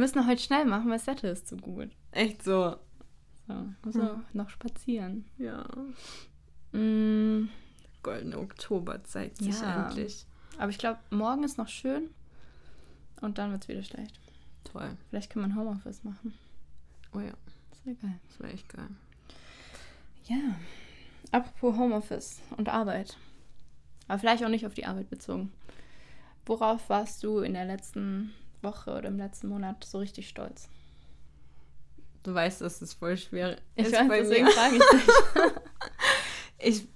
Wir müssen heute schnell machen, weil das Wetter ist zu gut. Echt so. So, also noch spazieren. Ja. Mm, Goldene Oktober zeigt sich Ja. endlich. aber ich glaube, morgen ist noch schön und dann wird es wieder schlecht. Toll. Vielleicht kann man Homeoffice machen. Oh ja, Das wäre geil. das wäre echt geil. Ja. Apropos Homeoffice und Arbeit. Aber vielleicht auch nicht auf die Arbeit bezogen. Worauf warst du in der letzten Woche oder im letzten Monat so richtig stolz? Du weißt, dass es voll schwer Ich ist weiß, bei deswegen mir. frage ich dich. Ich,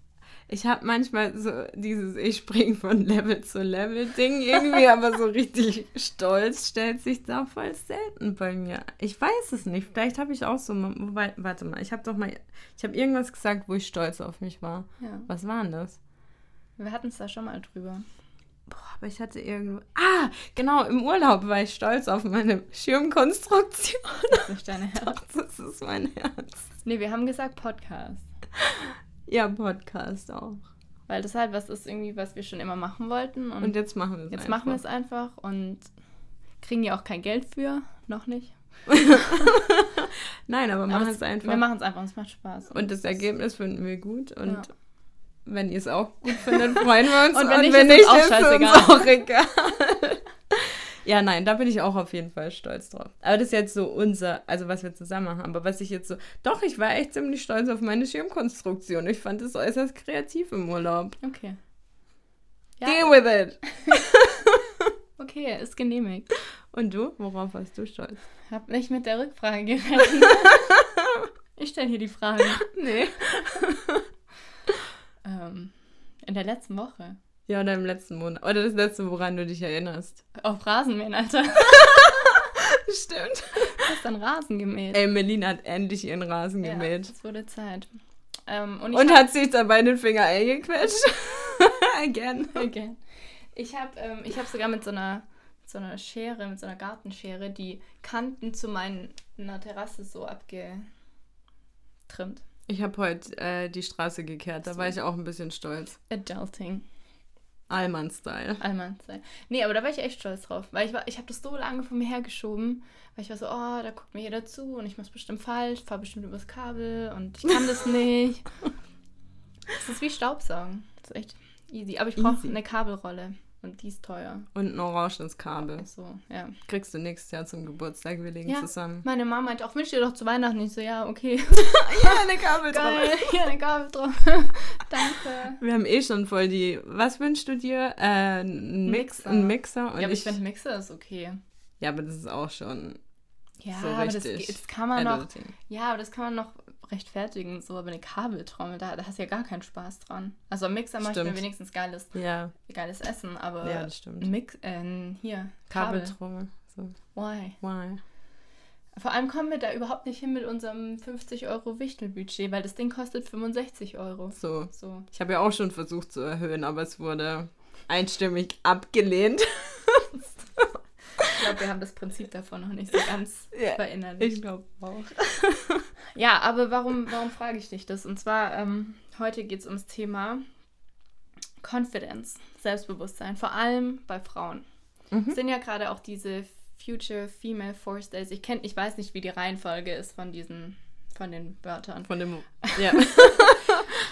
ich habe manchmal so dieses Ich spring von Level zu Level Ding irgendwie, aber so richtig stolz stellt sich da voll selten bei mir. Ich weiß es nicht. Vielleicht habe ich auch so, wobei, warte mal, ich habe doch mal, ich habe irgendwas gesagt, wo ich stolz auf mich war. Ja. Was war denn das? Wir hatten es da schon mal drüber. Boah, aber ich hatte irgendwo. Ah, genau, im Urlaub war ich stolz auf meine Schirmkonstruktion. Das ist nicht deine Herz. Das ist mein Herz. Nee, wir haben gesagt Podcast. Ja, Podcast auch. Weil das halt was ist irgendwie, was wir schon immer machen wollten. Und, Und jetzt machen wir es. jetzt machen wir es einfach und kriegen ja auch kein Geld für. Noch nicht. Nein, aber machen es- einfach. Wir machen es einfach und es macht Spaß. Und das Ergebnis finden wir gut. Und Ja. Wenn ihr es auch gut findet, freuen wir uns. Und wenn nicht, ist uns auch ist uns scheißegal. auch egal. ja, nein, da bin ich auch auf jeden Fall stolz drauf. Aber das ist jetzt so unser, also was wir zusammen haben. Aber was ich jetzt so. Doch, ich war echt ziemlich stolz auf meine Schirmkonstruktion. Ich fand es äußerst kreativ im Urlaub. Okay. Deal with it. okay, ist genehmigt. Und du? Worauf warst du stolz? Hab nicht mit der Rückfrage gerechnet. ich stelle hier die Frage. Nee. Ähm, in der letzten Woche. Ja, oder im letzten Monat. Oder das letzte, woran du dich erinnerst. Auf Rasenmähen, Alter. Stimmt. Du hast dann Rasen gemäht. Ey, Melina hat endlich ihren Rasen Ja, gemäht. es wurde Zeit. Ähm, und Und hat sich dabei den Finger eingequetscht. Again. Okay. Ich habe ähm, ich hab sogar mit so einer, mit so einer Schere, mit so einer Gartenschere, die Kanten zu meiner Terrasse so abgetrimmt. Ich habe heute äh, die Straße gekehrt. Da war ich auch ein bisschen stolz. Adulting. Allmann-Style. Allmannszeit. Nee, aber da war ich echt stolz drauf. Weil ich war, ich habe das so lange von mir hergeschoben, weil ich war so, oh, da guckt mir jeder zu und ich mach's bestimmt falsch, fahr bestimmt übers Kabel und ich kann das nicht. Das ist wie Staubsaugen. Das ist echt easy. Aber ich brauche eine Kabelrolle und die ist teuer. Und ein orangenes Kabel. So, ja. Kriegst du nächstes Jahr zum Geburtstag. Wir legen Ja. zusammen. Meine Mama meinte auch, wünsch dir doch zu Weihnachten. Ich so, ja, okay. Ja, eine Kabel Geil, hier eine Kabel drauf. Danke. Wir haben eh schon voll die. Was wünschst du dir? Äh, ein Mix, Mixer. ein Mixer. Und ja, aber ich ich, finde, Mixer ist okay. ja, aber das ist auch schon Ja, so aber das, das kann man noch. Adulting. Ja, aber das kann man noch rechtfertigen. So, aber eine Kabeltrommel, da, da hast du ja gar keinen Spaß dran. Also am Mixer mache ich mir wenigstens geiles, Ja, geiles Essen, aber ja, das stimmt. Mix, äh, hier, Kabel. Kabeltrommel. So. Why? Why? Vor allem kommen wir da überhaupt nicht hin mit unserem 50 Euro Wichtelbudget, weil das Ding kostet 65 Euro. So. So. Ich habe ja auch schon versucht zu erhöhen, aber es wurde einstimmig abgelehnt. Ich glaube, wir haben das Prinzip davon noch nicht so ganz Ja, verinnerlicht. Ich glaube auch. Ja, aber warum, warum frage ich dich das? Und zwar, ähm, heute geht es ums Thema Confidence, Selbstbewusstsein, vor allem bei Frauen. Mhm. Es sind ja gerade auch diese Future Female Force Days. Ich kenn, ich weiß nicht, wie die Reihenfolge ist von diesen, von den Wörtern. Von dem. Ja.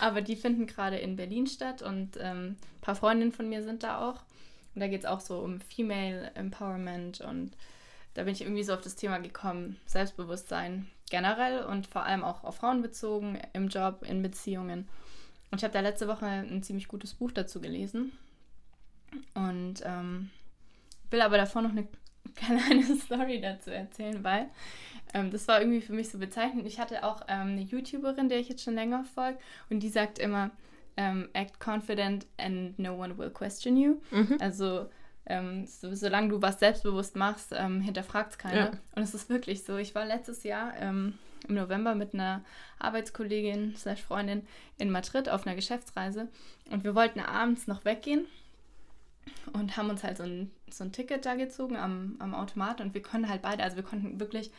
Aber die finden gerade in Berlin statt und ähm, ein paar Freundinnen von mir sind da auch. Und da geht es auch so um Female Empowerment und da bin ich irgendwie so auf das Thema gekommen, Selbstbewusstsein generell und vor allem auch auf Frauen bezogen, im Job, in Beziehungen. Und ich habe da letzte Woche ein ziemlich gutes Buch dazu gelesen und ähm, will aber davor noch eine kleine Story dazu erzählen, weil ähm, das war irgendwie für mich so bezeichnend. Ich hatte auch ähm, eine YouTuberin, der ich jetzt schon länger folge, und die sagt immer, ähm, act confident and no one will question you. Mhm. Also ähm, so, solange du was selbstbewusst machst, ähm, hinterfragt es keiner. Ja. Und es ist wirklich so. Ich war letztes Jahr ähm, im November mit einer Arbeitskollegin slash Freundin in Madrid auf einer Geschäftsreise und wir wollten abends noch weggehen und haben uns halt so ein, so ein Ticket da gezogen am, am Automat und wir konnten halt beide, also wir konnten wirklich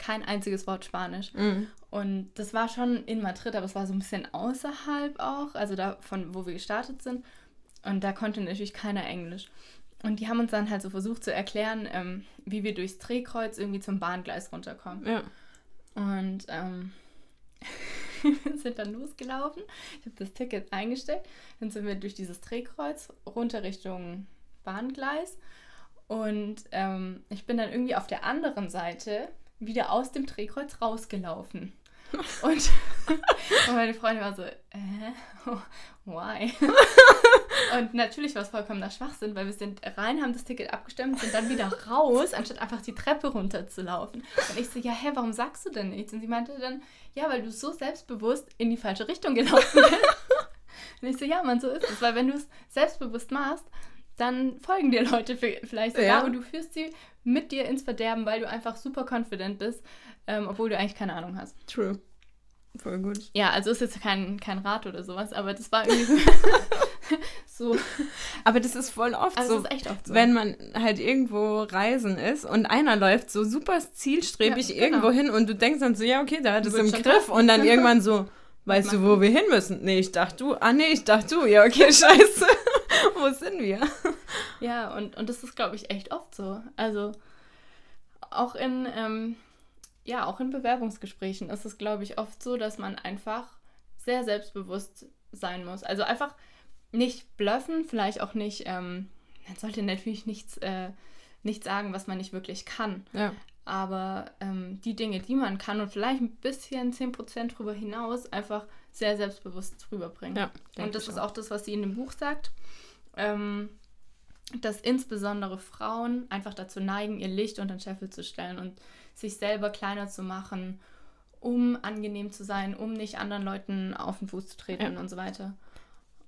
kein einziges Wort Spanisch. Mhm. Und das war schon in Madrid, aber es war so ein bisschen außerhalb auch, also da von wo wir gestartet sind. Und da konnte natürlich keiner Englisch. und die haben uns dann halt so versucht zu erklären, ähm, wie wir durchs Drehkreuz irgendwie zum Bahngleis runterkommen. Ja. Und ähm, wir sind dann losgelaufen. Ich habe das Ticket eingestellt. Dann sind wir durch dieses Drehkreuz runter Richtung Bahngleis. Und ähm, ich bin dann irgendwie auf der anderen Seite wieder aus dem Drehkreuz rausgelaufen. Und, und meine Freundin war so, äh, why? und natürlich war es vollkommener Schwachsinn, weil wir sind rein, haben das Ticket abgestimmt, sind dann wieder raus, anstatt einfach die Treppe runterzulaufen. Und ich so, ja, hä, warum sagst du denn nichts? Und sie meinte dann, ja, weil du so selbstbewusst in die falsche Richtung gelaufen bist. und ich so, ja, man, so ist es. Weil wenn du es selbstbewusst machst, dann folgen dir Leute vielleicht sogar ja. und du führst sie mit dir ins Verderben, weil du einfach super confident bist, ähm, obwohl du eigentlich keine Ahnung hast. True. Voll gut. Ja, also ist jetzt kein, kein Rat oder sowas, aber das war irgendwie so. Aber das ist voll oft also so. Ist echt oft so. Wenn man halt irgendwo reisen ist und einer läuft so super zielstrebig ja, genau. irgendwo hin und du denkst dann so, ja, okay, da hat es im Griff und dann irgendwann so, weißt du, wo wir hin müssen? Nee, ich dachte du. Ah, nee, ich dachte du. Ja, okay, scheiße. wo sind wir? Ja, und, und das ist, glaube ich, echt oft so. Also auch in. Ähm, ja, auch in Bewerbungsgesprächen ist es, glaube ich, oft so, dass man einfach sehr selbstbewusst sein muss. Also einfach nicht bluffen, vielleicht auch nicht, ähm, man sollte natürlich nichts, äh, nichts sagen, was man nicht wirklich kann. Ja. Aber ähm, die Dinge, die man kann und vielleicht ein bisschen 10% drüber hinaus, einfach sehr selbstbewusst rüberbringen. Ja, und das ist auch das, was sie in dem Buch sagt. Ähm, dass insbesondere Frauen einfach dazu neigen, ihr Licht unter den Scheffel zu stellen und sich selber kleiner zu machen, um angenehm zu sein, um nicht anderen Leuten auf den Fuß zu treten ja. und so weiter.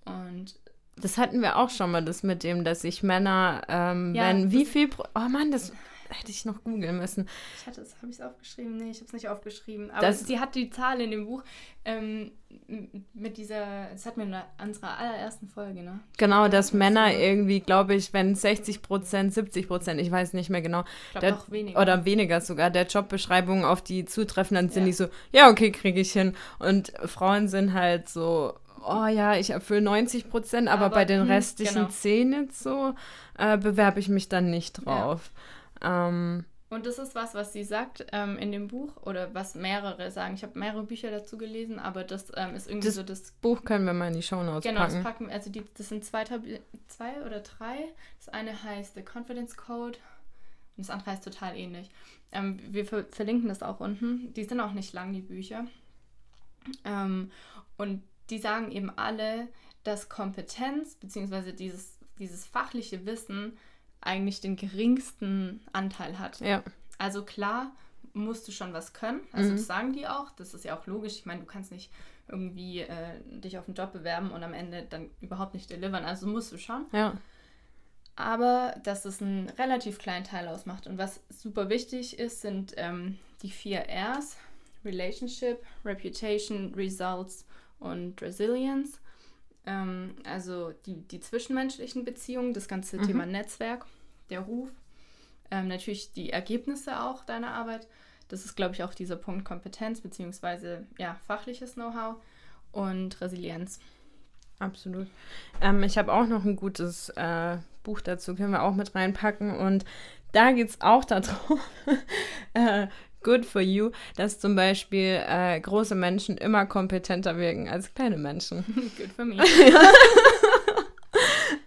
Und das hatten wir auch schon mal, das mit dem, dass sich Männer, ähm, ja, wenn wie viel, oh Mann, das hätte ich noch googeln müssen. Ich hatte es, habe ich es aufgeschrieben? Nee, ich habe es nicht aufgeschrieben. Aber das, sie hat die Zahl in dem Buch ähm, mit dieser, das hat mir in unserer allerersten Folge, ne? Genau, dass Männer irgendwie, glaube ich, wenn 60 Prozent, 70 Prozent, ich weiß nicht mehr genau. Ich glaube noch weniger. Oder weniger sogar, der Jobbeschreibung auf die zutreffen, dann sind ja. die so, ja, okay, kriege ich hin. Und Frauen sind halt so, oh ja, ich erfülle 90 Prozent, aber, aber, bei den hm, restlichen genau. 10 jetzt so, äh, bewerbe ich mich dann nicht drauf. Ja. Ähm, und das ist was, was sie sagt ähm, in dem Buch oder was mehrere sagen. Ich habe mehrere Bücher dazu gelesen, aber das ähm, ist irgendwie das so das Buch können wir mal in die Show Notes genau, packen. Genau, das packen also die, das sind zwei, zwei oder drei. Das eine heißt The Confidence Code und das andere heißt total ähnlich. Ähm, wir ver verlinken das auch unten. Die sind auch nicht lang, die Bücher. Ähm, und die sagen eben alle, dass Kompetenz bzw. Dieses, dieses fachliche Wissen eigentlich den geringsten Anteil hat. Ja. Also klar musst du schon was können. Also mhm. das sagen die auch. Das ist ja auch logisch. Ich meine, du kannst nicht irgendwie äh, dich auf einen Job bewerben und am Ende dann überhaupt nicht delivern. Also musst du schon. Ja. Aber dass es einen relativ kleinen Teil ausmacht. Und was super wichtig ist, sind ähm, die vier Rs. Relationship, Reputation, Results und Resilience. Ähm, also die, die zwischenmenschlichen Beziehungen, das ganze mhm. Thema Netzwerk, der Ruf, ähm, natürlich die Ergebnisse auch deiner Arbeit. Das ist, glaube ich, auch dieser Punkt Kompetenz beziehungsweise ja, fachliches Know-how und Resilienz. Absolut. Ähm, ich habe auch noch ein gutes äh, Buch dazu, können wir auch mit reinpacken. Und da geht es auch darum, äh, good for you, dass zum Beispiel äh, große Menschen immer kompetenter wirken als kleine Menschen. good for me.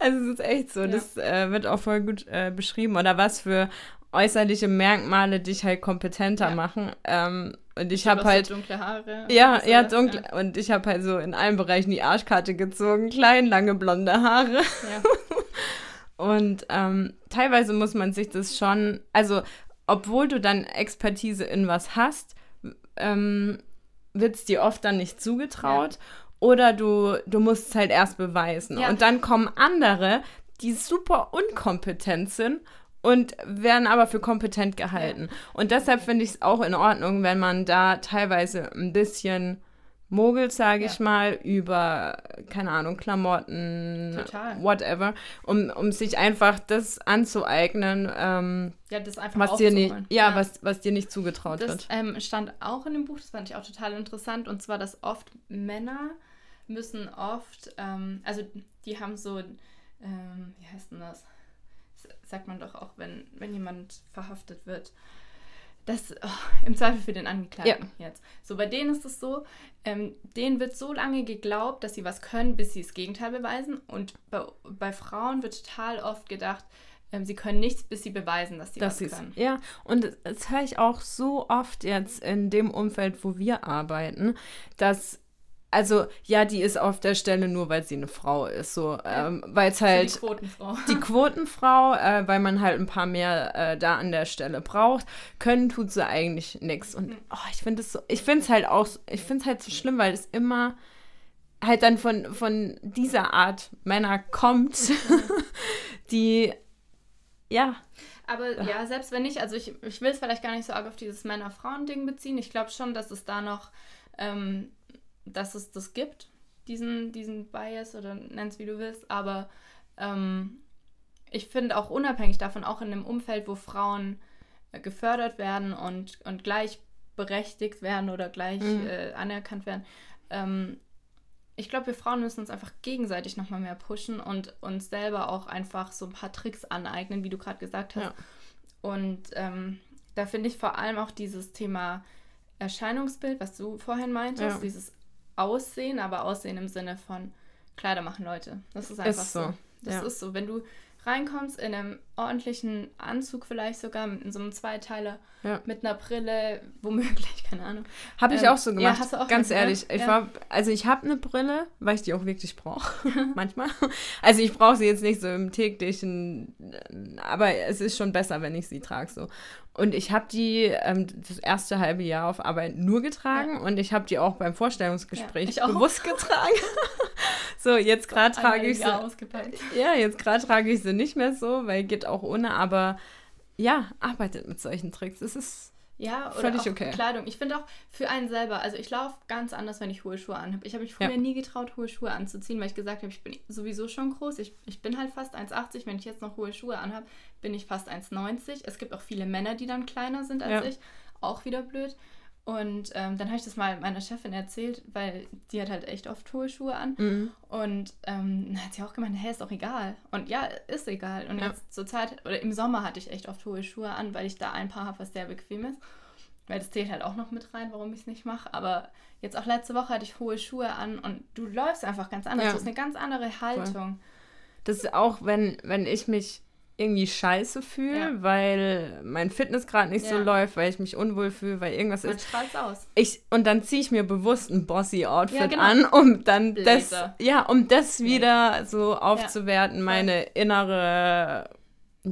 also es ist echt so, ja. das äh, wird auch voll gut äh, beschrieben. Oder was für äußerliche Merkmale dich halt kompetenter ja. machen. Ähm, und ich, ich habe halt dunkle Haare. Ja, ja, dunkle. Ja. Und ich habe halt so in allen Bereichen die Arschkarte gezogen, klein, lange blonde Haare. Ja. und ähm, teilweise muss man sich das schon, also obwohl du dann Expertise in was hast, ähm, wird es dir oft dann nicht zugetraut. Ja. Oder du, du musst es halt erst beweisen. Ja. Und dann kommen andere, die super unkompetent sind und werden aber für kompetent gehalten. Ja. Und deshalb finde ich es auch in Ordnung, wenn man da teilweise ein bisschen mogelt, sage ja. ich mal, über, keine Ahnung, Klamotten, Total. whatever, um, um sich einfach das anzueignen, ähm, ja, das einfach was dir nicht, ja, ja, Was, was dir nicht zugetraut das, wird. Ähm, stand auch in dem Buch, das fand ich auch total interessant, und zwar, dass oft Männer müssen oft, ähm, also die haben so, ähm, wie heißt denn das? sagt man doch auch, wenn, wenn jemand verhaftet wird. Das oh, im Zweifel für den Angeklagten ja. jetzt. So, bei denen ist es so, ähm, denen wird so lange geglaubt, dass sie was können, bis sie das Gegenteil beweisen. Und bei, bei Frauen wird total oft gedacht, ähm, sie können nichts, bis sie beweisen, dass sie das was können. Ja, und das höre ich auch so oft jetzt in dem Umfeld, wo wir arbeiten, dass also ja, die ist auf der Stelle nur, weil sie eine Frau ist, so, ähm, weil es halt die Quotenfrau, die Quotenfrau äh, weil man halt ein paar mehr äh, da an der Stelle braucht, können tut sie eigentlich nichts und oh, ich finde es so, ich finde es halt auch, ich finde es halt so schlimm, weil es immer halt dann von von dieser Art Männer kommt, die ja. Aber ja, selbst wenn nicht, also ich, ich will es vielleicht gar nicht so arg auf dieses Männer-Frauen-Ding beziehen. Ich glaube schon, dass es da noch ähm, dass es das gibt, diesen, diesen Bias oder nenn es wie du willst, aber ähm, ich finde auch unabhängig davon, auch in einem Umfeld, wo Frauen äh, gefördert werden und, und gleichberechtigt werden oder gleich mhm. äh, anerkannt werden, ähm, ich glaube, wir Frauen müssen uns einfach gegenseitig nochmal mehr pushen und uns selber auch einfach so ein paar Tricks aneignen, wie du gerade gesagt hast. Ja. Und ähm, da finde ich vor allem auch dieses Thema Erscheinungsbild, was du vorhin meintest, ja. dieses Aussehen, aber Aussehen im Sinne von Kleider machen Leute. Das ist einfach ist so. so. Das ja. ist so. Wenn du reinkommst in einem ordentlichen Anzug vielleicht sogar, in so einem Zweiteiler, ja. mit einer Brille, womöglich, keine Ahnung. Habe ich ähm, auch so gemacht, ja, auch ganz ehrlich. Ich ja. war, also ich habe eine Brille, weil ich die auch wirklich brauche, manchmal. Also ich brauche sie jetzt nicht so im täglichen, aber es ist schon besser, wenn ich sie trage so. Und ich habe die ähm, das erste halbe Jahr auf Arbeit nur getragen und ich habe die auch beim Vorstellungsgespräch bewusst getragen. so, jetzt gerade trage ich sie. Ja, jetzt gerade trage ich sie nicht mehr so, weil geht auch ohne, aber ja, arbeitet mit solchen Tricks. Es ist ja, oder Völlig auch okay. Kleidung. Ich finde auch für einen selber, also ich laufe ganz anders, wenn ich hohe Schuhe anhabe. Ich habe mich früher ja. nie getraut, hohe Schuhe anzuziehen, weil ich gesagt habe, ich bin sowieso schon groß. Ich, ich bin halt fast 1,80. Wenn ich jetzt noch hohe Schuhe anhabe, bin ich fast 1,90. Es gibt auch viele Männer, die dann kleiner sind als ja. ich. Auch wieder blöd. Und ähm, dann habe ich das mal meiner Chefin erzählt, weil die hat halt echt oft hohe Schuhe an. Mhm. Und ähm, dann hat sie auch gemeint, hey, ist doch egal. Und ja, ist egal. Und ja. jetzt zur Zeit, oder im Sommer hatte ich echt oft hohe Schuhe an, weil ich da ein Paar habe, was sehr bequem ist. Weil das zählt halt auch noch mit rein, warum ich es nicht mache. Aber jetzt auch letzte Woche hatte ich hohe Schuhe an und du läufst einfach ganz anders. Ja. Du hast eine ganz andere Haltung. Voll. Das ist auch, wenn, wenn ich mich irgendwie scheiße fühle, ja. weil mein Fitnessgrad nicht ja. so läuft, weil ich mich unwohl fühle, weil irgendwas Man ist. aus. Ich, und dann ziehe ich mir bewusst ein bossy Outfit ja, genau. an, um dann Blazer. das, ja, um das wieder so aufzuwerten, meine innere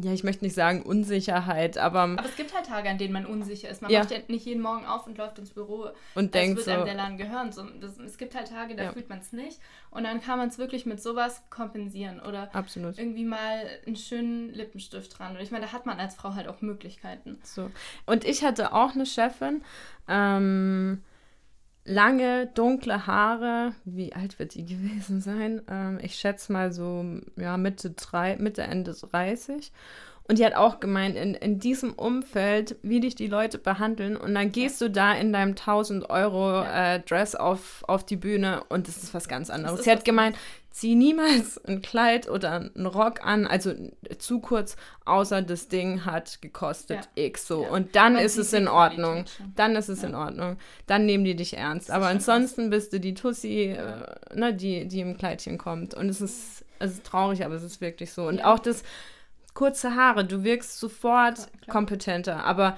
ja, ich möchte nicht sagen Unsicherheit, aber. Aber es gibt halt Tage, an denen man unsicher ist. Man ja. macht ja nicht jeden Morgen auf und läuft ins Büro und denkt wird so, einem der Laden gehören. So, das, es gibt halt Tage, da ja. fühlt man es nicht. Und dann kann man es wirklich mit sowas kompensieren. Oder Absolut. irgendwie mal einen schönen Lippenstift dran. Und ich meine, da hat man als Frau halt auch Möglichkeiten. So. Und ich hatte auch eine Chefin, ähm, lange, dunkle Haare. Wie alt wird die gewesen sein? Ähm, ich schätze mal so ja, Mitte, drei, Mitte, Ende 30. Und die hat auch gemeint, in, in diesem Umfeld, wie dich die Leute behandeln. Und dann gehst du da in deinem 1000 Euro ja. äh, Dress auf, auf die Bühne und das ist was ganz anderes. Sie hat gemeint, zieh niemals ein Kleid oder einen Rock an, also zu kurz, außer das Ding hat gekostet ja. X so. Ja. Und dann Weil ist es in Ordnung. Dann ist es ja. in Ordnung. Dann nehmen die dich ernst. Aber ansonsten bist du die Tussi, äh, ne, die, die im Kleidchen kommt. Und es ist, es ist traurig, aber es ist wirklich so. Und auch das kurze Haare, du wirkst sofort kompetenter. Aber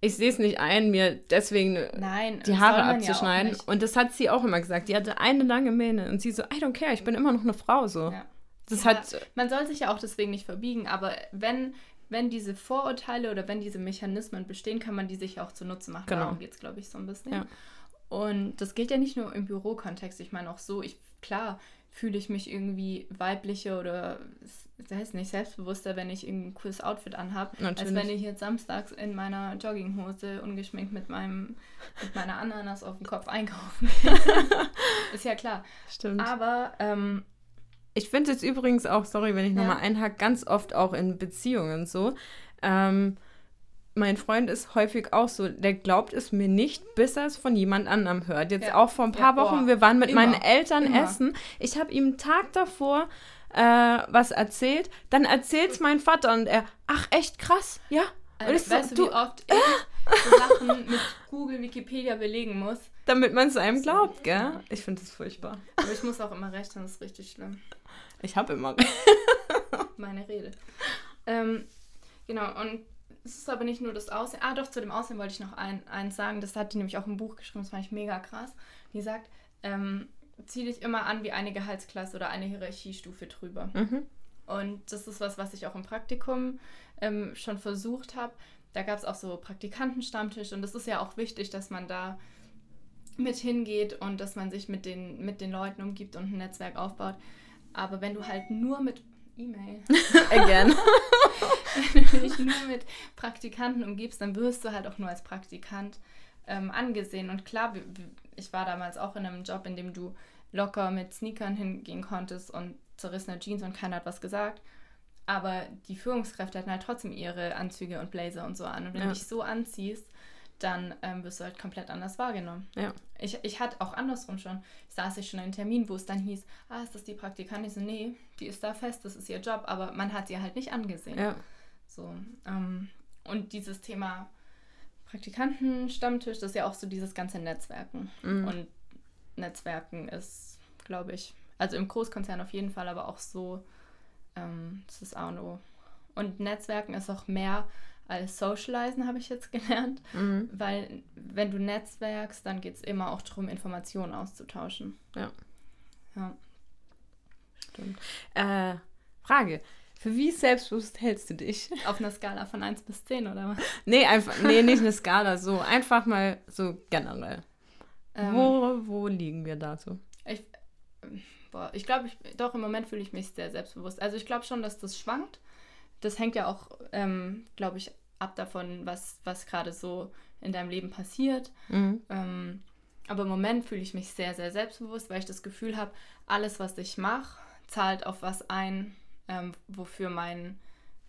ich sehe es nicht ein, mir deswegen Nein, die Haare abzuschneiden. Ja und das hat sie auch immer gesagt. Die hatte eine lange Mähne und sie so, I don't care, ich bin immer noch eine Frau so. Ja. Das ja, hat man soll sich ja auch deswegen nicht verbiegen, aber wenn wenn diese Vorurteile oder wenn diese Mechanismen bestehen, kann man die sich auch zunutze machen. Genau. Darum geht es, glaube ich, so ein bisschen. Ja. Und das gilt ja nicht nur im Bürokontext. Ich meine auch so, ich, klar, fühle ich mich irgendwie weiblicher oder das heißt nicht selbstbewusster, wenn ich ein cooles Outfit anhabe, als wenn ich jetzt samstags in meiner Jogginghose ungeschminkt mit meinem mit meiner Ananas auf dem Kopf einkaufen. ist ja klar. Stimmt. Aber ähm, ich finde es übrigens auch, sorry, wenn ich ja. nochmal einhake, ganz oft auch in Beziehungen so. Ähm, mein Freund ist häufig auch so, der glaubt es mir nicht, bis er es von jemand anderem hört. Jetzt ja. auch vor ein paar ja, Wochen, boah. wir waren mit Immer. meinen Eltern Immer. essen. Ich habe ihm einen Tag davor äh, was erzählt, dann erzählt's mein Vater und er, ach echt krass, ja. Und Äh, ich so, weißt du, du, wie oft ich so Sachen mit Google, Wikipedia belegen muss? damit man es einem glaubt, gell? Ich finde das furchtbar. Aber ich muss auch immer rechnen, das ist richtig schlimm. Ich habe immer. Meine Rede. Ähm, genau, und es ist aber nicht nur das Aussehen. Ah, doch, zu dem Aussehen wollte ich noch ein, eins sagen. Das hat die nämlich auch im Buch geschrieben, das fand ich mega krass. Die sagt, ähm, zieh dich immer an wie eine Gehaltsklasse oder eine Hierarchiestufe drüber. mhm. Und das ist was, was ich auch im Praktikum ähm, schon versucht habe. Da gab es auch so Praktikantenstammtisch und das ist ja auch wichtig, dass man da mit hingeht und dass man sich mit den, mit den Leuten umgibt und ein Netzwerk aufbaut. Aber wenn du halt nur mit E-Mail, Again. wenn du dich nur mit Praktikanten umgibst, dann wirst du halt auch nur als Praktikant ähm, angesehen. Und klar, ich war damals auch in einem Job, in dem du locker mit Sneakern hingehen konntest und zerrissene Jeans und keiner hat was gesagt. Aber die Führungskräfte hatten halt trotzdem ihre Anzüge und Blazer und so an. Und wenn Ja. du dich so anziehst, dann ähm, wirst du halt komplett anders wahrgenommen. Ja. Ich, ich hatte auch andersrum schon, saß ich schon in einem Termin, wo es dann hieß, ah, ist das die Praktikantin? Ich so, nee, die ist da fest, das ist ihr Job, aber man hat sie halt nicht angesehen. Ja. So, ähm, und dieses Thema Praktikantenstammtisch, das ist ja auch so dieses ganze Netzwerken. Mhm. Und Netzwerken ist, glaube ich, also im Großkonzern auf jeden Fall, aber auch so, ähm, das ist A und O. Und Netzwerken ist auch mehr als Socializen, habe ich jetzt gelernt. Mhm. Weil wenn du netzwerkst, dann geht es immer auch darum, Informationen auszutauschen. Ja. Ja. Stimmt. Äh, Frage. Für wie selbstbewusst hältst du dich? Auf einer Skala von 1 bis 10 oder was? Nee, einfach, nee, nicht eine Skala, so einfach mal so generell. Ähm, wo, wo liegen wir dazu? Ich, boah, ich glaube, ich, doch im Moment fühle ich mich sehr selbstbewusst. Also ich glaube schon, dass das schwankt. Das hängt ja auch, ähm, glaube ich, ab davon, was, was gerade so in deinem Leben passiert. Mhm. Ähm, aber im Moment fühle ich mich sehr, sehr selbstbewusst, weil ich das Gefühl habe, alles, was ich mache, zahlt auf was ein, ähm, wofür mein,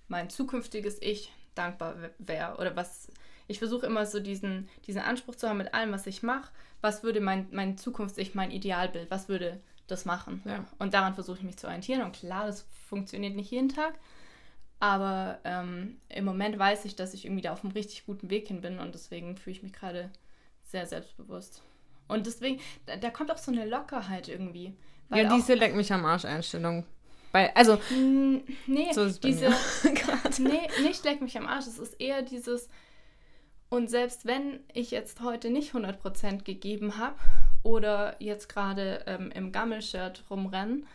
mein zukünftiges Ich dankbar wäre. Oder was. Ich versuche immer so diesen, diesen Anspruch zu haben mit allem, was ich mache. Was würde mein, mein Zukunfts-Ich, mein Idealbild, was würde das machen? Ja. Und daran versuche ich mich zu orientieren. Und klar, das funktioniert nicht jeden Tag. Aber ähm, im Moment weiß ich, dass ich irgendwie da auf einem richtig guten Weg hin bin und deswegen fühle ich mich gerade sehr selbstbewusst. Und deswegen, da, da kommt auch so eine Lockerheit irgendwie. Weil Ja, diese Leck mich am Arsch Einstellung. Bei, also, Mm, Nee, So diese. nee, nicht leck mich am Arsch. Es ist eher dieses. Und selbst wenn ich jetzt heute nicht 100% gegeben habe oder jetzt gerade ähm, im Gammelshirt rumrennen,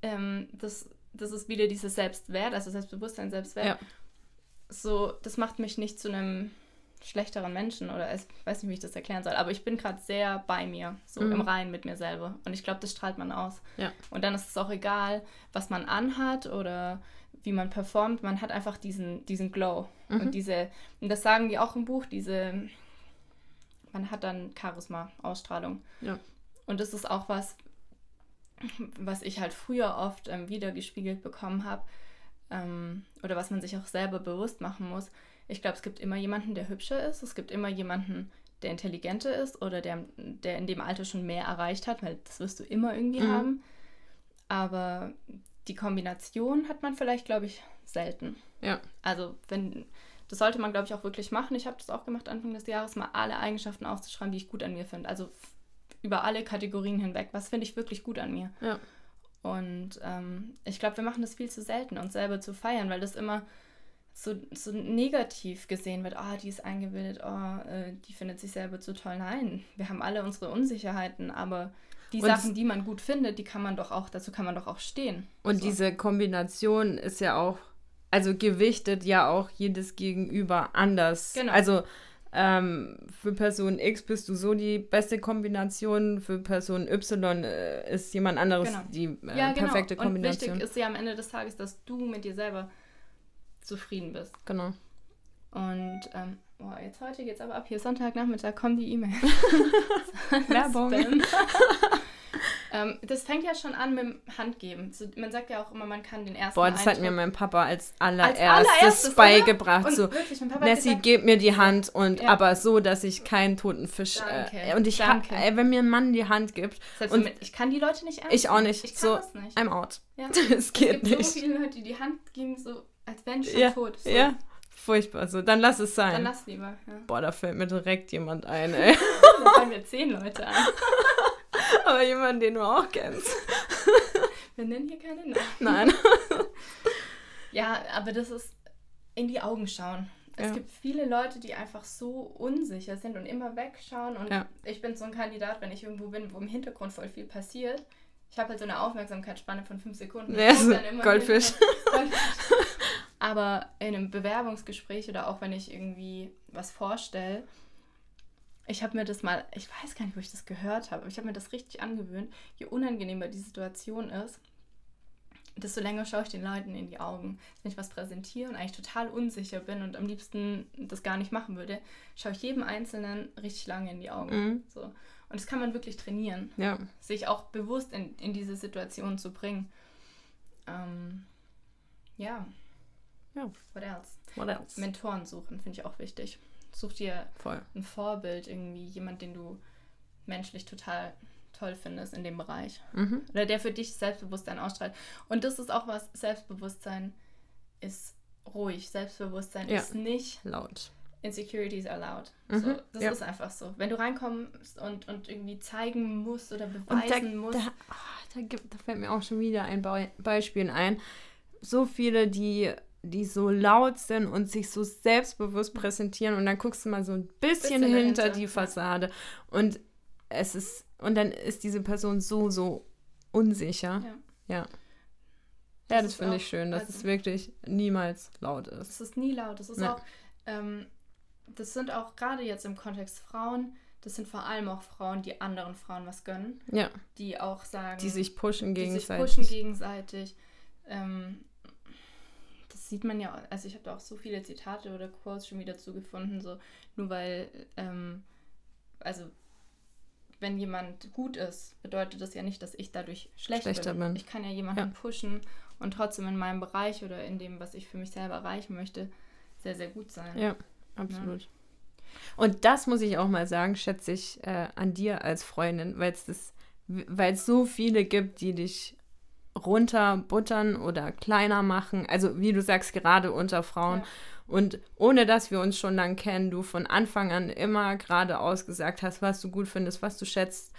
ähm, das, das ist wieder dieses Selbstwert, also Selbstbewusstsein, Selbstwert. Ja. So, das macht mich nicht zu einem schlechteren Menschen oder ich weiß nicht, wie ich das erklären soll, aber ich bin gerade sehr bei mir, so Mhm. im Reinen mit mir selber. Und ich glaube, das strahlt man aus. Ja. Und dann ist es auch egal, was man anhat oder wie man performt. Man hat einfach diesen, diesen Glow. Mhm. Und diese, und das sagen die auch im Buch, diese, man hat dann Charisma, Ausstrahlung. Ja. Und das ist auch was, was ich halt früher oft ähm, wiedergespiegelt bekommen habe. Ähm, oder was man sich auch selber bewusst machen muss. Ich glaube, es gibt immer jemanden, der hübscher ist. Es gibt immer jemanden, der intelligenter ist oder der, der in dem Alter schon mehr erreicht hat, weil das wirst du immer irgendwie Mhm. haben. Aber die Kombination hat man vielleicht, glaube ich, selten. ja. Also, wenn, das sollte man, glaube ich, auch wirklich machen. Ich habe das auch gemacht Anfang des Jahres, mal alle Eigenschaften aufzuschreiben, die ich gut an mir finde. Also über alle Kategorien hinweg. Was finde ich wirklich gut an mir? Ja. Und ähm, ich glaube, wir machen das viel zu selten, uns selber zu feiern, weil das immer so, so negativ gesehen wird. Ah, die ist eingebildet, oh, äh, die findet sich selber zu toll. Nein, wir haben alle unsere Unsicherheiten, aber die Und- Sachen, die man gut findet, die kann man doch auch, dazu kann man doch auch stehen. Und So. diese Kombination ist ja auch, also gewichtet ja auch jedes Gegenüber anders. Genau. Also ähm, für Person X bist du so die beste Kombination, für Person Y äh, ist jemand anderes Genau. die äh, ja, genau. perfekte Und Kombination. wichtig ist ja am Ende des Tages, dass du mit dir selber zufrieden bist. Genau. Und ähm, boah, jetzt heute geht's aber ab. Hier Sonntagnachmittag kommen die E-Mails. Werbung. Ähm, das fängt ja schon an mit dem Handgeben. So, man sagt ja auch immer, man kann den ersten Boah, das hat Eindruck- mir mein Papa als allererstes, Als allererstes, beigebracht. So, wirklich, hat Nessie, gesagt- gib mir die Hand und Ja. aber so, dass ich keinen toten Fisch. Danke, Äh, und ich ha- danke. ey, wenn mir ein Mann die Hand gibt, Selbst und mit, ich kann die Leute nicht ernst ich auch nicht. Ich kann so, das nicht. I'm out. Ja. Es Es geht gibt so nicht. viele Leute, die die Hand geben, so als wären die schon Ja, tot. So, ja, furchtbar. So, dann lass es Dann sein. lass lieber. Ja. Boah, da fällt mir direkt jemand ein, ey. Da fallen mir zehn Leute ein. aber jemand, den du auch kennst. Wir nennen hier keine Namen. Nein. Ja, aber das ist in die Augen schauen. Es Ja. gibt viele Leute, die einfach so unsicher sind und immer wegschauen. Und Ja. ich bin so ein Kandidat, wenn ich irgendwo bin, wo im Hintergrund voll viel passiert. Ich habe halt so eine Aufmerksamkeitsspanne von fünf Sekunden. Ja, so Goldfisch. Aber in einem Bewerbungsgespräch oder auch wenn ich irgendwie was vorstelle, ich habe mir das mal, ich weiß gar nicht, wo ich das gehört habe, aber ich habe mir das richtig angewöhnt, je unangenehmer die Situation ist, desto länger schaue ich den Leuten in die Augen. Wenn ich was präsentiere und eigentlich total unsicher bin und am liebsten das gar nicht machen würde, schaue ich jedem Einzelnen richtig lange in die Augen. Mhm. So. Und das kann man wirklich trainieren, Ja. sich auch bewusst in, in diese Situation zu bringen. Ähm, ja. Ja. What else? What else? Mentoren suchen, finde ich auch wichtig. Such dir Voll. ein Vorbild, irgendwie jemand, den du menschlich total toll findest in dem Bereich. Mhm. Oder der für dich Selbstbewusstsein ausstrahlt. Und das ist auch was, Selbstbewusstsein ist ruhig. Selbstbewusstsein Ja. ist nicht Laut. Insecurities are loud. Mhm, So, das ja. ist einfach so. Wenn du reinkommst und, und irgendwie zeigen musst oder Und da, beweisen musst. da, ah, da, gibt, da fällt mir auch schon wieder ein Be Beispiel ein. So viele, die, die so laut sind und sich so selbstbewusst präsentieren und dann guckst du mal so ein bisschen, Bisschen hinter dahinter, die ja. Fassade und es ist und dann ist diese Person so, so unsicher. Ja. Ja. Ja, Das das, ist finde ich schön, dass also- es wirklich niemals laut ist. Es ist nie laut. Das ist Ja. auch, ähm, das sind auch gerade jetzt im Kontext Frauen, das sind vor allem auch Frauen, die anderen Frauen was gönnen, Ja, die auch sagen, die sich pushen die sich gegenseitig. pushen gegenseitig. Ähm, das sieht man ja, also ich habe da auch so viele Zitate oder Quotes schon wieder zugefunden, so nur weil, ähm, also wenn jemand gut ist, bedeutet das ja nicht, dass ich dadurch schlecht Schlechter bin. bin. Ich kann ja jemanden Ja. pushen und trotzdem in meinem Bereich oder in dem, was ich für mich selber erreichen möchte, sehr, sehr gut sein. Ja, absolut. Und das muss ich auch mal sagen, schätze ich äh, an dir als Freundin, weil es das, weil es so viele gibt, die dich runterbuttern oder kleiner machen. Also wie du sagst, gerade unter Frauen. Ja. Und ohne dass wir uns schon lang kennen, du von Anfang an immer geradeaus gesagt hast, was du gut findest, was du schätzt.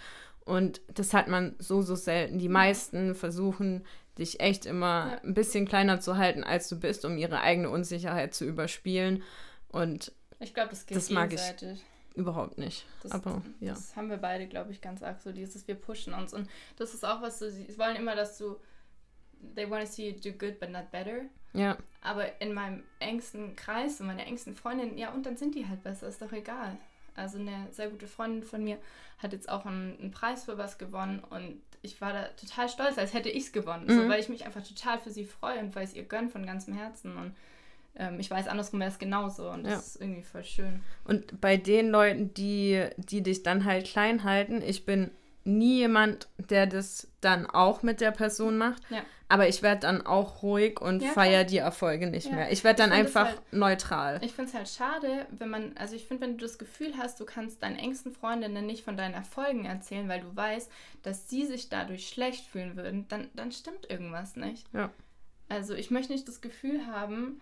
Und das hat man so, so selten. Die meisten versuchen, dich echt immer ein bisschen kleiner zu halten, als du bist, um ihre eigene Unsicherheit zu überspielen. Und Ich glaube, das geht Das mag ich. Überhaupt nicht. Das, Aber ja. das haben wir beide, glaube ich, ganz arg so, dieses wir pushen uns. Und das ist auch was, so, sie wollen immer, dass du, they want to see you do good, but not better. Ja, Aber in meinem engsten Kreis und meine engsten Freundinnen, ja, und dann sind die halt besser, ist doch egal. Also eine sehr gute Freundin von mir hat jetzt auch einen, einen Preis für was gewonnen und ich war da total stolz, als hätte ich es gewonnen. So, Mhm. weil ich mich einfach total für sie freue und weil ich es ihr gönne von ganzem Herzen. Und ähm, ich weiß, andersrum wäre es genauso und das Ja. ist irgendwie voll schön. Und bei den Leuten, die, die dich dann halt klein halten, ich bin nie jemand, der das dann auch mit der Person macht. Ja. Aber ich werde dann auch ruhig und Ja, feiere die Erfolge nicht Ja. mehr. Ich werde dann Ich einfach halt- neutral. Ich finde es halt schade, wenn man, also ich finde, wenn du das Gefühl hast, du kannst deinen engsten Freundinnen nicht von deinen Erfolgen erzählen, weil du weißt, dass sie sich dadurch schlecht fühlen würden, dann, dann stimmt irgendwas nicht. Ja. Also ich möchte nicht das Gefühl haben,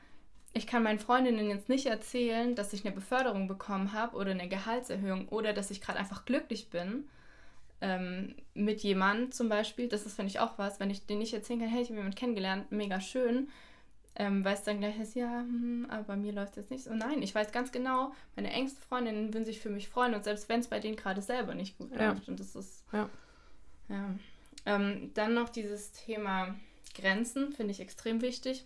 ich kann meinen Freundinnen jetzt nicht erzählen, dass ich eine Beförderung bekommen habe oder eine Gehaltserhöhung oder dass ich gerade einfach glücklich bin ähm, mit jemandem zum Beispiel. Das ist, finde ich, auch was, wenn ich denen nicht erzählen kann, hey, ich habe jemanden kennengelernt, mega schön, ähm, weil es dann gleich ist, ja, hm, aber bei mir läuft es jetzt nicht so. Nein, ich weiß ganz genau, meine engsten Freundinnen würden sich für mich freuen und selbst wenn es bei denen gerade selber nicht gut Ja. läuft. Und das ist, Ja. ja. Ähm, dann noch dieses Thema Grenzen, finde ich extrem wichtig.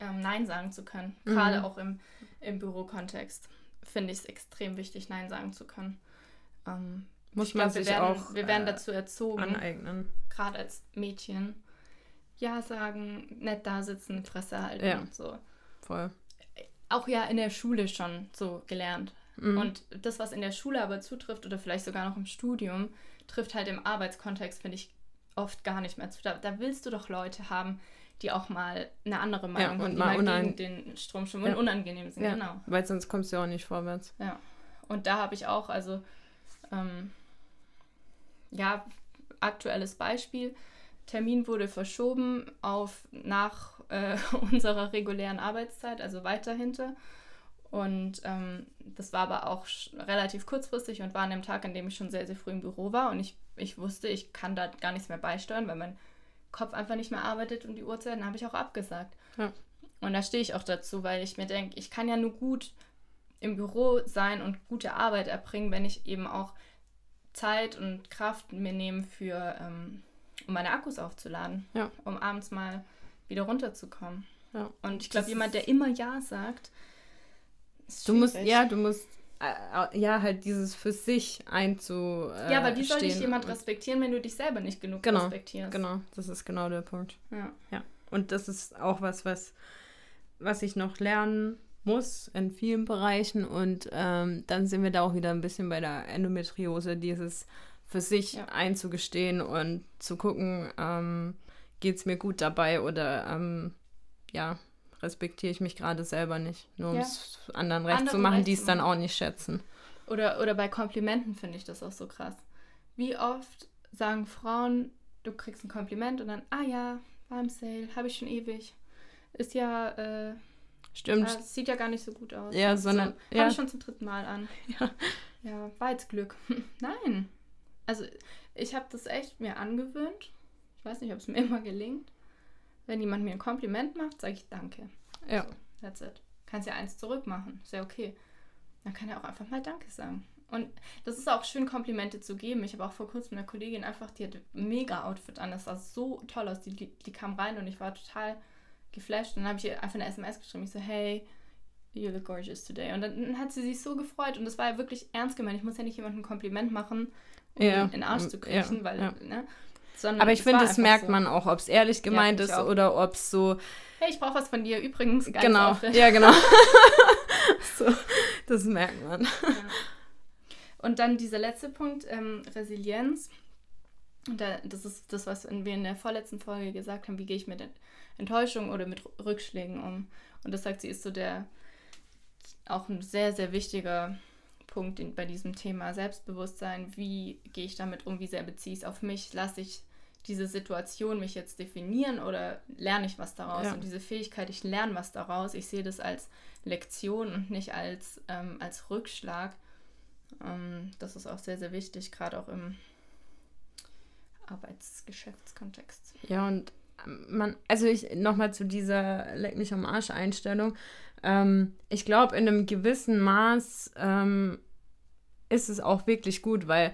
Ähm, Nein sagen zu können, Mhm. gerade auch im, im Bürokontext, finde ich es extrem wichtig, Nein sagen zu können. Ähm, Muss man glaub, wir sich werden, auch wir werden äh, dazu erzogen, aneignen. gerade als Mädchen, Ja sagen, nett da sitzen, Fresse halten Ja. und so. Voll. Auch ja in der Schule schon so gelernt. Mhm. Und das, was in der Schule aber zutrifft oder vielleicht sogar noch im Studium, trifft halt im Arbeitskontext, finde ich, oft gar nicht mehr zu. Da, da, willst du doch Leute haben, die auch mal eine andere Meinung ja, haben, die mal gegen den Strom schwimmen ja. und unangenehm sind. Ja, genau. Weil sonst kommst du auch nicht vorwärts. Ja. Und da habe ich auch, also, ähm, ja, aktuelles Beispiel. Termin wurde verschoben auf nach äh, unserer regulären Arbeitszeit, also weiter hinter. Und ähm, das war aber auch relativ kurzfristig und war an dem Tag, an dem ich schon sehr, sehr früh im Büro war. Und ich, ich wusste, ich kann da gar nichts mehr beisteuern, weil mein Kopf einfach nicht mehr arbeitet um die Uhrzeit. Dann habe ich auch abgesagt. Ja. Und da stehe ich auch dazu, weil ich mir denke, ich kann ja nur gut im Büro sein und gute Arbeit erbringen, wenn ich eben auch Zeit und Kraft mir nehme für, ähm, um meine Akkus aufzuladen, ja. um abends mal wieder runterzukommen. Ja. Und ich glaube, jemand, der immer Ja sagt, du musst, ja, du musst, ja, halt dieses für sich einzu. Äh, ja, aber wie soll dich jemand respektieren, wenn du dich selber nicht genug genau, respektierst? Genau, das ist genau der Punkt. Ja. ja. Und das ist auch was, was, was ich noch lernen muss in vielen Bereichen. Und ähm, dann sind wir da auch wieder ein bisschen bei der Endometriose, dieses für sich ja. einzugestehen und zu gucken, ähm, geht es mir gut dabei oder ähm, ja, respektiere ich mich gerade selber nicht. Nur um es anderen recht Andere zu machen, die es dann auch nicht schätzen. Oder, oder bei Komplimenten finde ich das auch so krass. Wie oft sagen Frauen, du kriegst ein Kompliment und dann, ah ja, war im Sale, habe ich schon ewig. Ist ja, äh, Stimmt. Ja, sieht ja gar nicht so gut aus. Ja, sondern. So, ja. Habe ich schon zum dritten Mal an. Ja. Ja, war jetzt Glück. Nein. Also, ich habe das echt mir angewöhnt. Ich weiß nicht, ob es mir immer gelingt. Wenn jemand mir ein Kompliment macht, sage ich Danke. Ja. So, that's it. Kannst ja eins zurückmachen. Ist ja okay. Dann kann er auch einfach mal Danke sagen. Und das ist auch schön, Komplimente zu geben. Ich habe auch vor kurzem eine Kollegin einfach, die hatte mega Outfit an. Das sah so toll aus. Die, die, die kam rein und ich war total geflasht. Und dann habe ich ihr einfach eine SMS geschrieben. Ich so, hey, you look gorgeous today. Und dann, dann hat sie sich so gefreut. Und das war ja wirklich ernst gemeint. Ich muss ja nicht jemandem ein Kompliment machen, um ja. in den Arsch zu kriechen, ja. weil, ja. ne? Sondern Aber ich finde, das merkt so. man auch, ob es ehrlich gemeint ja, ist auch. oder ob es so. Hey, ich brauche was von dir. Übrigens, genau. Outfit. Ja, genau. so, das merkt man. Ja. Und dann dieser letzte Punkt, ähm, Resilienz. Und da, das ist das, was wir in der vorletzten Folge gesagt haben. Wie gehe ich mit Enttäuschung oder mit Rückschlägen um? Und das sagt sie, ist so der auch ein sehr, sehr wichtiger Punkt in, bei diesem Thema Selbstbewusstsein. Wie gehe ich damit um? Wie sehr beziehe ich es auf mich? Lasse ich diese Situation mich jetzt definieren oder lerne ich was daraus? Ja. Und diese Fähigkeit, ich lerne was daraus, ich sehe das als Lektion und nicht als, ähm, als Rückschlag. Ähm, das ist auch sehr, sehr wichtig, gerade auch im Arbeitsgeschäftskontext. Ja, und ähm, man, also ich nochmal zu dieser Leck mich am Arsch Einstellung. Ähm, ich glaube, in einem gewissen Maß ähm, ist es auch wirklich gut, weil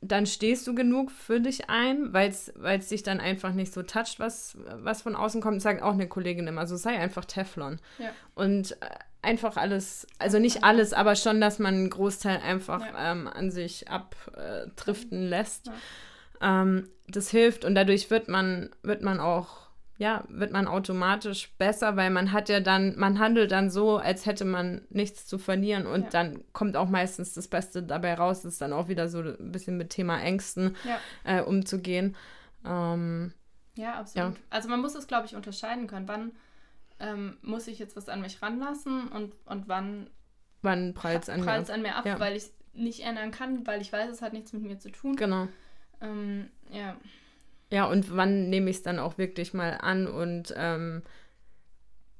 dann stehst du genug für dich ein, weil es dich dann einfach nicht so toucht, was, was von außen kommt. Sagt auch eine Kollegin immer, so sei einfach Teflon. Ja. Und äh, einfach alles, also nicht alles, aber schon, dass man einen Großteil einfach ja. ähm, an sich abdriften lässt. Ja. Ähm, das hilft und dadurch wird man, wird man auch ja, wird man automatisch besser, weil man hat ja dann, man handelt dann so, als hätte man nichts zu verlieren und ja. dann kommt auch meistens das Beste dabei raus. Das ist dann auch wieder so ein bisschen mit Thema Ängsten ja. äh, umzugehen. Ähm, ja, absolut. Ja. Also man muss es, glaube ich, unterscheiden können. Wann ähm, muss ich jetzt was an mich ranlassen und, und wann, wann prallt es an, an, mir ab, weil ich nicht ändern kann, weil ich weiß, es hat nichts mit mir zu tun. Genau. Ähm, ja. Ja, und wann nehme ich es dann auch wirklich mal an und, ähm,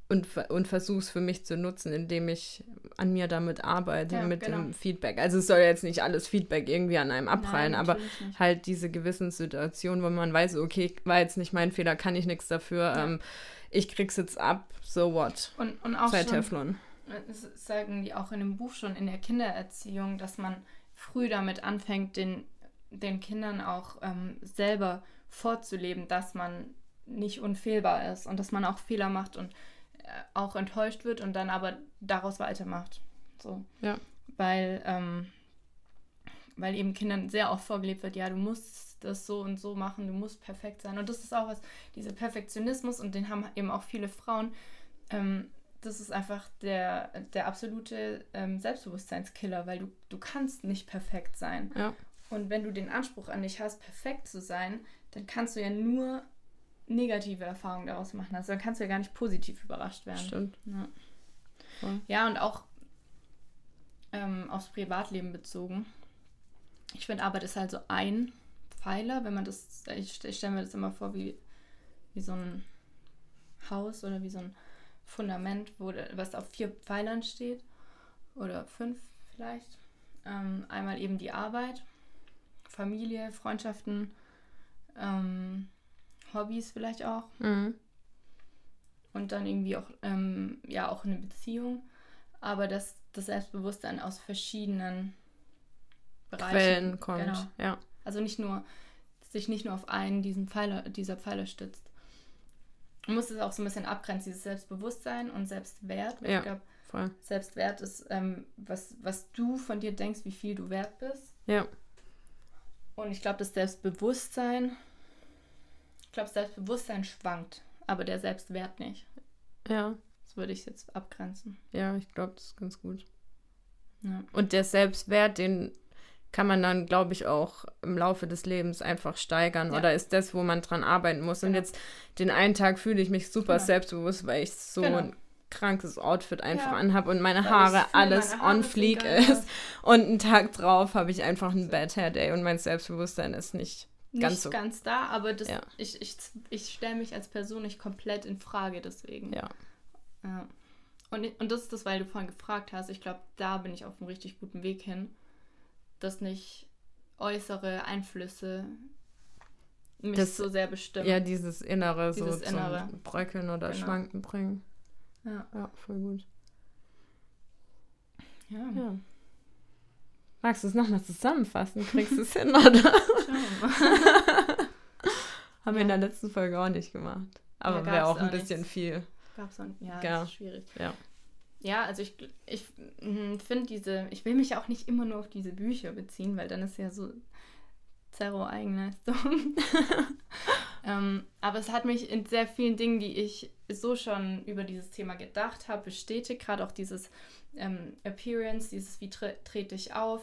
und, und versuche es für mich zu nutzen, indem ich an mir damit arbeite, ja, mit genau. dem Feedback. Also es soll jetzt nicht alles Feedback irgendwie an einem abprallen, Nein, aber nicht. halt diese gewissen Situationen, wo man weiß, okay, war jetzt nicht mein Fehler, kann ich nichts dafür, ja. ähm, ich krieg's jetzt ab, so what. Und, und auch Sei schon, Teflon. Das sagen die auch in dem Buch schon in der Kindererziehung, dass man früh damit anfängt, den, den Kindern auch ähm, selber vorzuleben, dass man nicht unfehlbar ist und dass man auch Fehler macht und äh, auch enttäuscht wird und dann aber daraus weitermacht. So. Ja. Weil, ähm, weil eben Kindern sehr oft vorgelebt wird, ja, du musst das so und so machen, du musst perfekt sein. Und das ist auch was, dieser Perfektionismus, und den haben eben auch viele Frauen, ähm, das ist einfach der, der absolute ähm, Selbstbewusstseinskiller, weil du, du kannst nicht perfekt sein. Ja. Und wenn du den Anspruch an dich hast, perfekt zu sein, dann kannst du ja nur negative Erfahrungen daraus machen. Also dann kannst du ja gar nicht positiv überrascht werden. Stimmt. Ja, ja. ja und auch ähm, aufs Privatleben bezogen. Ich finde, Arbeit ist halt so ein Pfeiler, wenn man das, ich, ich stelle mir das immer vor wie, wie so ein Haus oder wie so ein Fundament, wo, was auf vier Pfeilern steht. Oder fünf vielleicht. Ähm, einmal eben die Arbeit, Familie, Freundschaften, ähm, Hobbys vielleicht auch. Mhm. Und dann irgendwie auch, ähm, ja, auch eine Beziehung. Aber dass das Selbstbewusstsein aus verschiedenen Bereichen Quellen kommt. Genau. Ja. Also nicht nur, sich nicht nur auf einen diesen Pfeiler, dieser Pfeiler stützt. Man muss es auch so ein bisschen abgrenzen, dieses Selbstbewusstsein und Selbstwert. Ja, ich glaube, Selbstwert ist, ähm, was, was du von dir denkst, wie viel du wert bist. Ja. Und ich glaube, das Selbstbewusstsein, ich glaube, Selbstbewusstsein schwankt, aber der Selbstwert nicht. Ja. Das würde ich jetzt abgrenzen. Ja, ich glaube, das ist ganz gut. Ja. Und der Selbstwert, den kann man dann, glaube ich, auch im Laufe des Lebens einfach steigern. Ja. Oder ist das, wo man dran arbeiten muss? Genau. Und jetzt den einen Tag fühle ich mich super genau. selbstbewusst, weil ich so genau. Krankes Outfit einfach ja. anhabe und meine Haare alles meine Haare on fleek ist. Und einen Tag drauf habe ich einfach einen Bad Hair Day und mein Selbstbewusstsein ist nicht, nicht ganz so. ganz da, aber das, ja. ich, ich, ich stelle mich als Person nicht komplett in Frage deswegen. Ja. ja. Und, und das ist das, weil du vorhin gefragt hast. Ich glaube, da bin ich auf einem richtig guten Weg hin dass nicht äußere Einflüsse mich das, so sehr bestimmen. Ja, dieses Innere dieses so Innere. zum Bröckeln oder genau. Schwanken bringen. Ja. Ja, voll gut. Ja. ja. Magst du es nochmal zusammenfassen? Kriegst du es hin, oder? Haben ja. wir in der letzten Folge auch nicht gemacht. Aber ja, wäre auch ein bisschen nichts. viel. Gab's auch, ja, ja. ist schwierig. Ja. Ja, also ich, ich hm, finde diese, ich will mich auch nicht immer nur auf diese Bücher beziehen, weil dann ist ja so Zerro-Eigenleistung. ähm, aber es hat mich in sehr vielen Dingen, die ich so schon über dieses Thema gedacht habe, bestätigt. Gerade auch dieses ähm, Appearance, dieses wie tre trete ich auf.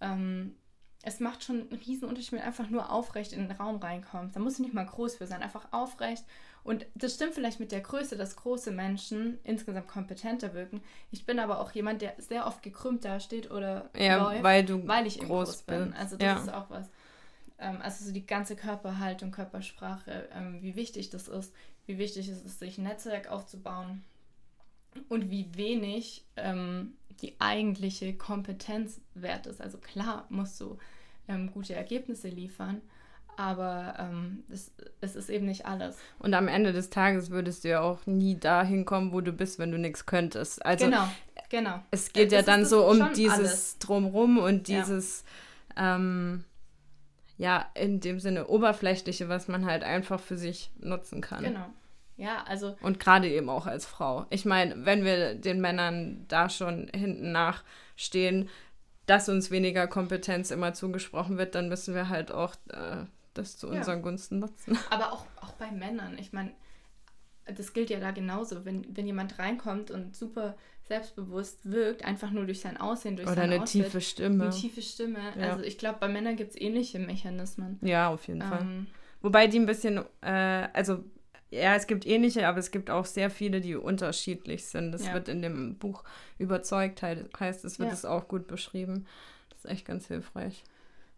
Ähm, es macht schon einen riesen Unterschied, wenn du einfach nur aufrecht in den Raum reinkommst. Da musst du nicht mal groß für sein, einfach aufrecht und das stimmt vielleicht mit der Größe, dass große Menschen insgesamt kompetenter wirken. Ich bin aber auch jemand, der sehr oft gekrümmt dasteht oder ja, läuft, weil, du weil ich groß, groß bin. Also das ja. ist auch was. Ähm, also so die ganze Körperhaltung, Körpersprache, ähm, wie wichtig das ist, wie wichtig es ist, sich ein Netzwerk aufzubauen und wie wenig ähm, die eigentliche Kompetenz wert ist. Also klar musst du ähm, gute Ergebnisse liefern, aber ähm, es, es ist eben nicht alles. Und am Ende des Tages würdest du ja auch nie dahin kommen, wo du bist, wenn du nichts könntest. Also, genau, genau. Es geht äh, ja dann so um dieses alles. Drumrum und dieses, ja. Ja, in dem Sinne Oberflächliche, was man halt einfach für sich nutzen kann. Genau. Ja, also. Und gerade eben auch als Frau. Ich meine, wenn wir den Männern da schon hinten nachstehen, dass uns weniger Kompetenz immer zugesprochen wird, dann müssen wir halt auch äh, das zu unseren ja. Gunsten nutzen. Aber auch, auch bei Männern. Ich meine, das gilt ja da genauso. Wenn, wenn jemand reinkommt und super selbstbewusst wirkt, einfach nur durch sein Aussehen, durch Oder sein eine Outfit, tiefe Stimme. Eine tiefe Stimme. Ja. Also ich glaube, bei Männern gibt es ähnliche Mechanismen. Ja, auf jeden ähm, Fall. Wobei die ein bisschen, äh, also ja, es gibt ähnliche, aber es gibt auch sehr viele, die unterschiedlich sind. Das ja. wird in dem Buch überzeugt, heißt es, wird ja. es auch gut beschrieben. Das ist echt ganz hilfreich.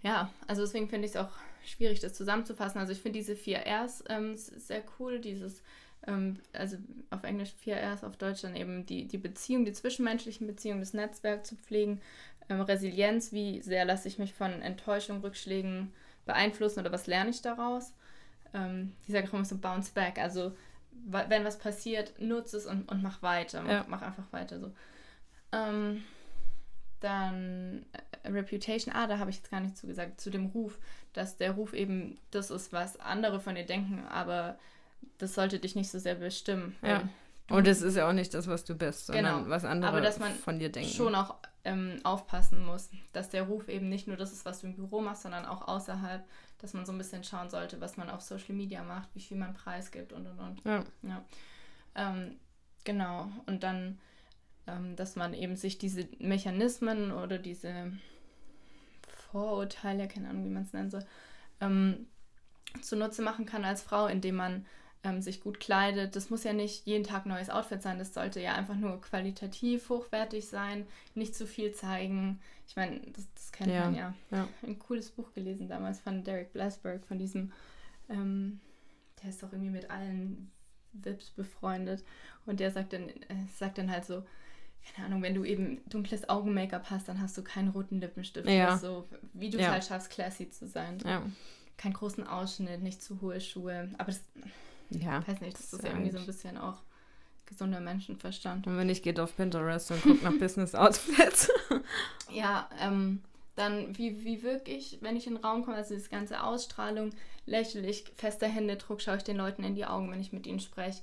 Ja, also deswegen finde ich es auch schwierig, das zusammenzufassen. Also ich finde diese vier Rs ähm, sehr cool, dieses, ähm, also auf Englisch vier Rs, auf Deutsch dann eben die, die Beziehung, die zwischenmenschlichen Beziehungen, das Netzwerk zu pflegen, ähm, Resilienz, wie sehr lasse ich mich von Enttäuschung, Rückschlägen beeinflussen oder was lerne ich daraus. Ähm, ich sage auch immer so Bounce Back, also wenn was passiert, nutze es und, und mach weiter, mach, ja. mach einfach weiter so. Ähm, dann äh, Reputation, ah, da habe ich jetzt gar nicht zugesagt, zu dem Ruf, dass der Ruf eben das ist, was andere von dir denken, aber das sollte dich nicht so sehr bestimmen. Ja. Und es ist ja auch nicht das, was du bist, sondern genau. was andere aber dass man von dir denken. schon auch ähm, aufpassen muss, dass der Ruf eben nicht nur das ist, was du im Büro machst, sondern auch außerhalb, dass man so ein bisschen schauen sollte, was man auf Social Media macht, wie viel man preisgibt und und und. Ja. ja. Ähm, genau. Und dann ähm, dass man eben sich diese Mechanismen oder diese Vorurteile, keine Ahnung, wie man es nennen soll, ähm, zunutze machen kann als Frau, indem man ähm, sich gut kleidet. Das muss ja nicht jeden Tag neues Outfit sein, das sollte ja einfach nur qualitativ hochwertig sein, nicht zu viel zeigen. Ich meine, das, das kennt ja. man ja. ja. Ein cooles Buch gelesen damals von Derek Blasberg, von diesem, ähm, der ist doch irgendwie mit allen Vips befreundet und der sagt dann, äh, sagt dann halt so, keine Ahnung, wenn du eben dunkles Augen-Make-up hast, dann hast du keinen roten Lippenstift. Ja. So, wie du es ja. halt schaffst, classy zu sein. Ja. Keinen großen Ausschnitt, nicht zu hohe Schuhe. Aber das, ja, weiß nicht, das, das ist irgendwie so ein bisschen auch gesunder Menschenverstand. Und wenn nicht, geht auf Pinterest und guckt nach Business Outfits. ja, ähm, dann wie, wie wirke ich, wenn ich in den Raum komme, also das ganze Ausstrahlung, lächle ich, fester Händedruck, schaue ich den Leuten in die Augen, wenn ich mit ihnen spreche.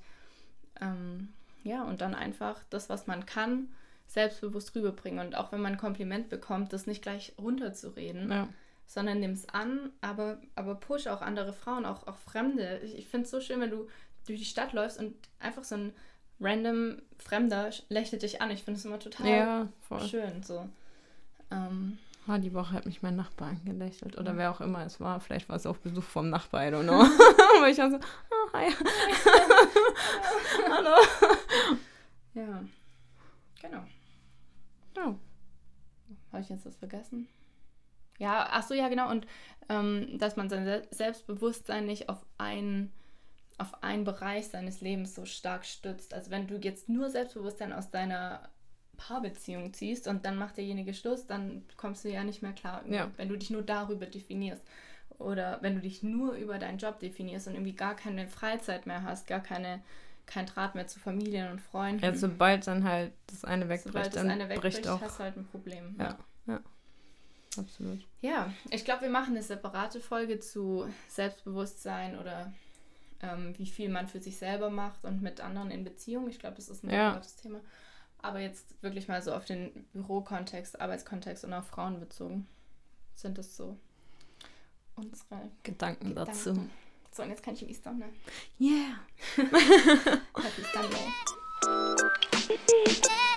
Ähm, ja, und dann einfach das, was man kann, selbstbewusst rüberbringen. Und auch wenn man ein Kompliment bekommt, das nicht gleich runterzureden, ja. Sondern nimm es an, aber, aber push auch andere Frauen, auch, auch Fremde. Ich, ich finde es so schön, wenn du durch die Stadt läufst und einfach so ein random Fremder lächelt dich an. Ich finde es immer total ja, schön. So. Ähm, oh, die Woche hat mich mein Nachbar angelächelt. Oder ja. wer auch immer es war. Vielleicht war es auch Besuch vom Nachbar, I don't know. Aber ich war so, oh, hi. Hallo. Ja. Genau. Oh. Habe ich jetzt was vergessen? Ja, ach so, ja, genau. Und ähm, dass man sein Selbstbewusstsein nicht auf einen auf einen Bereich seines Lebens so stark stützt. Also wenn du jetzt nur Selbstbewusstsein aus deiner Paarbeziehung ziehst und dann macht derjenige Schluss, dann kommst du ja nicht mehr klar, ja. wenn du dich nur darüber definierst. Oder wenn du dich nur über deinen Job definierst und irgendwie gar keine Freizeit mehr hast, gar keine, kein Draht mehr zu Familien und Freunden. Ja, sobald dann halt das eine wegbricht, sobald das dann eine wegbricht, bricht auch. hast du halt ein Problem. Ja, ja. ja. Absolut. Ja, ich glaube, wir machen eine separate Folge zu Selbstbewusstsein oder ähm, wie viel man für sich selber macht und mit anderen in Beziehung. Ich glaube, das ist ein ja. gutes Thema. Aber jetzt wirklich mal so auf den Bürokontext, Arbeitskontext und auf Frauen bezogen, sind das so unsere Gedanken, Gedanken. dazu. So, und jetzt kann ich Easter, ne? Yeah! Happy Sunday.